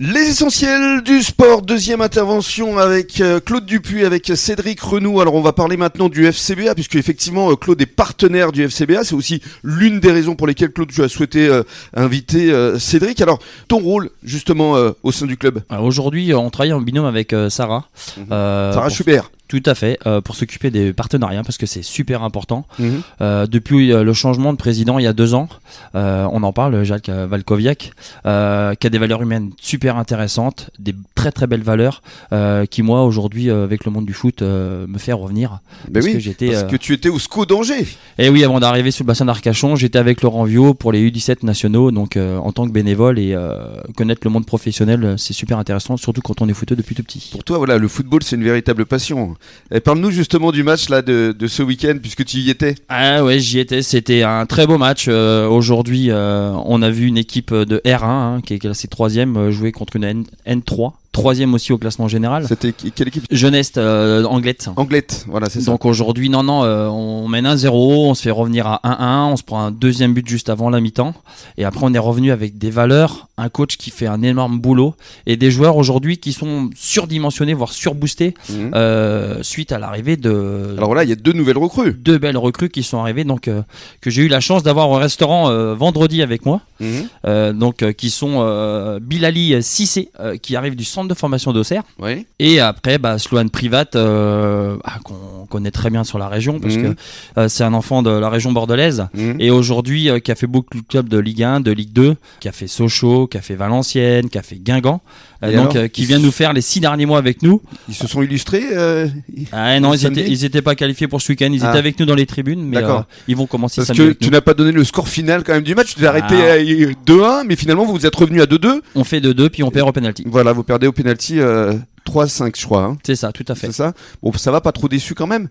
Les essentiels du sport, deuxième intervention avec euh, Claude Dupuis, avec Cédric Renou. Alors on va parler maintenant du FCBA, puisque effectivement euh, Claude est partenaire du FCBA. C'est aussi l'une des raisons pour lesquelles Claude tu as souhaité euh, inviter euh, Cédric. Alors ton rôle justement euh, au sein du club, Alors, Aujourd'hui, on travaille en binôme avec Sarah. euh, Sarah Schubert. Tout à fait, euh, pour s'occuper des partenariats parce que c'est super important. Mhm. Euh, depuis euh, le changement de président il y a deux ans, euh, on en parle, Jacques Valkoviak, euh, qui a des valeurs humaines super intéressantes, des très très belles valeurs, euh, qui moi aujourd'hui euh, avec le monde du foot euh, me fait revenir. Ben parce oui, que j'étais, parce que tu étais au SCO d'Angers. Et oui, avant d'arriver sur le bassin d'Arcachon, j'étais avec Laurent Viau pour les U17 nationaux, donc euh, en tant que bénévole et euh, connaître le monde professionnel, c'est super intéressant, surtout quand on est footeux depuis tout petit. Pour toi, voilà, le football, c'est une véritable passion. Parle-nous justement du match là de, ce week-end, puisque tu y étais. Ah ouais, j'y étais. C'était un très beau match. Euh, Aujourd'hui, euh, on a vu une équipe de R1 hein, qui est classée troisième euh, jouer contre une N- N3, troisième aussi au classement général. C'était quelle équipe? Jeunesse euh, Anglette. Anglette, voilà, c'est ça. Donc aujourd'hui, non, non, euh, on mène 1-0, on se fait revenir à 1-1, on se prend un deuxième but juste avant la mi-temps, et après on est revenu avec des valeurs, un coach qui fait un énorme boulot, et des joueurs aujourd'hui qui sont surdimensionnés, voire surboostés, Mhm. euh, suite à l'arrivée de Alors voilà, il y a deux nouvelles recrues. deux belles recrues qui sont arrivées, donc euh, que j'ai eu la chance d'avoir au restaurant vendredi avec moi, Mhm. donc qui sont Bilali Cissé, euh, qui arrive du centre de formation d'Auxerre. Oui. Et après, bah, Sloan Privat, euh, ah, qu'on connaît très bien sur la région, parce Mhm. que euh, c'est un enfant de la région bordelaise. Mhm. Et aujourd'hui, euh, qui a fait beaucoup de clubs de Ligue 1, de Ligue 2, qui a fait Sochaux, qui a fait Valenciennes, qui a fait Guingamp, donc euh, qui vient nous faire les six derniers mois avec nous. Ils se sont illustrés. euh, Ah non, ils étaient, ils étaient pas qualifiés pour ce week-end, ils Ah. étaient avec nous dans les tribunes, mais euh, ils vont commencer Parce samedi que avec tu n'as pas donné le score final quand même du match. Tu t'es arrêté Ah. à 2-1, mais finalement vous vous êtes revenu à 2-2. On fait 2-2 puis on perd au penalty. Voilà, vous perdez au penalty euh, 3-5, je crois. hein. C'est ça, tout à fait. C'est ça Bon, ça va pas trop déçu quand même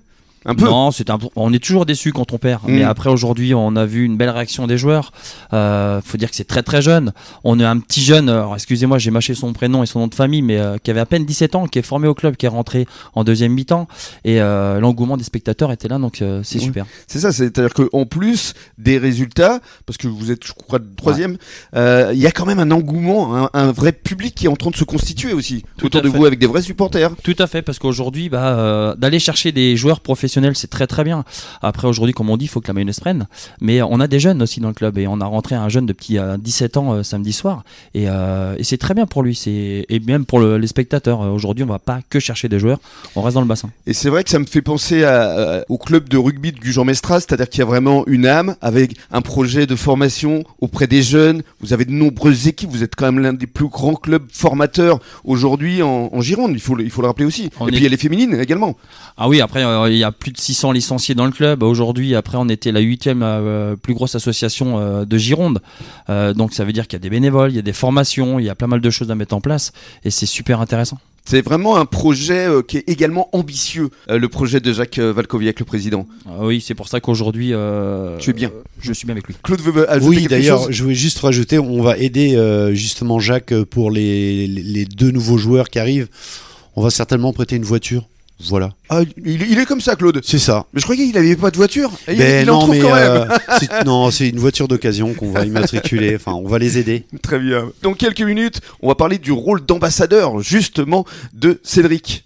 Un peu Non, c'est un... on est toujours déçu quand on perd. Mm. Mais après aujourd'hui, on a vu une belle réaction des joueurs. Euh, faut dire que c'est très très jeune. On a un petit jeune. Alors excusez-moi, j'ai mâché son prénom et son nom de famille, mais euh, qui avait à peine 17 ans, qui est formé au club, qui est rentré en deuxième mi-temps. Et euh, l'engouement des spectateurs était là, donc euh, c'est Oui. super. C'est ça, c'est-à-dire qu'en plus des résultats, parce que vous êtes, je crois, troisième, euh, il y a quand même un engouement, un, un vrai public qui est en train de se constituer aussi Tout autour de fait. vous avec des vrais supporters. Tout à fait, parce qu'aujourd'hui, bah, euh, d'aller chercher des joueurs professionnels, c'est très très bien. Après, aujourd'hui, comme on dit, il faut que la mayonnaise prenne. Mais on a des jeunes aussi dans le club et on a rentré un jeune de petit euh, 17 ans euh, samedi soir. Et, euh, et c'est très bien pour lui. C'est et même pour le- les spectateurs. Euh, Aujourd'hui, on va pas que chercher des joueurs, on reste dans le bassin. Et c'est vrai que ça me fait penser à- à- au club de rugby de Gujan-Mestras, c'est-à-dire qu'il y a vraiment une âme avec un projet de formation auprès des jeunes. Vous avez de nombreuses équipes, vous êtes quand même l'un des plus grands clubs formateurs aujourd'hui en, en Gironde, il faut, le- il faut le rappeler aussi. On Et est- puis il y a les féminines également. Ah oui, après, euh, il y a plus de 600 licenciés dans le club. Aujourd'hui, après, on était la huitième euh, plus grosse association euh, de Gironde. Euh, donc, ça veut dire qu'il y a des bénévoles, il y a des formations, il y a pas mal de choses à mettre en place. Et c'est super intéressant. C'est vraiment un projet euh, qui est également ambitieux, euh, le projet de Jacques euh, Valkoviak, le président. Ah oui, c'est pour ça qu'aujourd'hui, euh, Tu es bien. Je suis bien avec lui. Claude veut ajouter Oui, d'ailleurs, je voulais juste rajouter, on va aider euh, justement Jacques pour les, les- les deux nouveaux joueurs qui arrivent. On va certainement prêter une voiture. Voilà. Ah, il, il est comme ça, Claude. C'est ça. Mais je croyais qu'il avait pas de voiture. Et il- Ben il, en non, trouve mais quand même. euh, c'est- non, c'est une voiture d'occasion qu'on va immatriculer. Enfin, on va les aider. Très bien. Dans quelques minutes, on va parler du rôle d'ambassadeur, justement, de Cédric.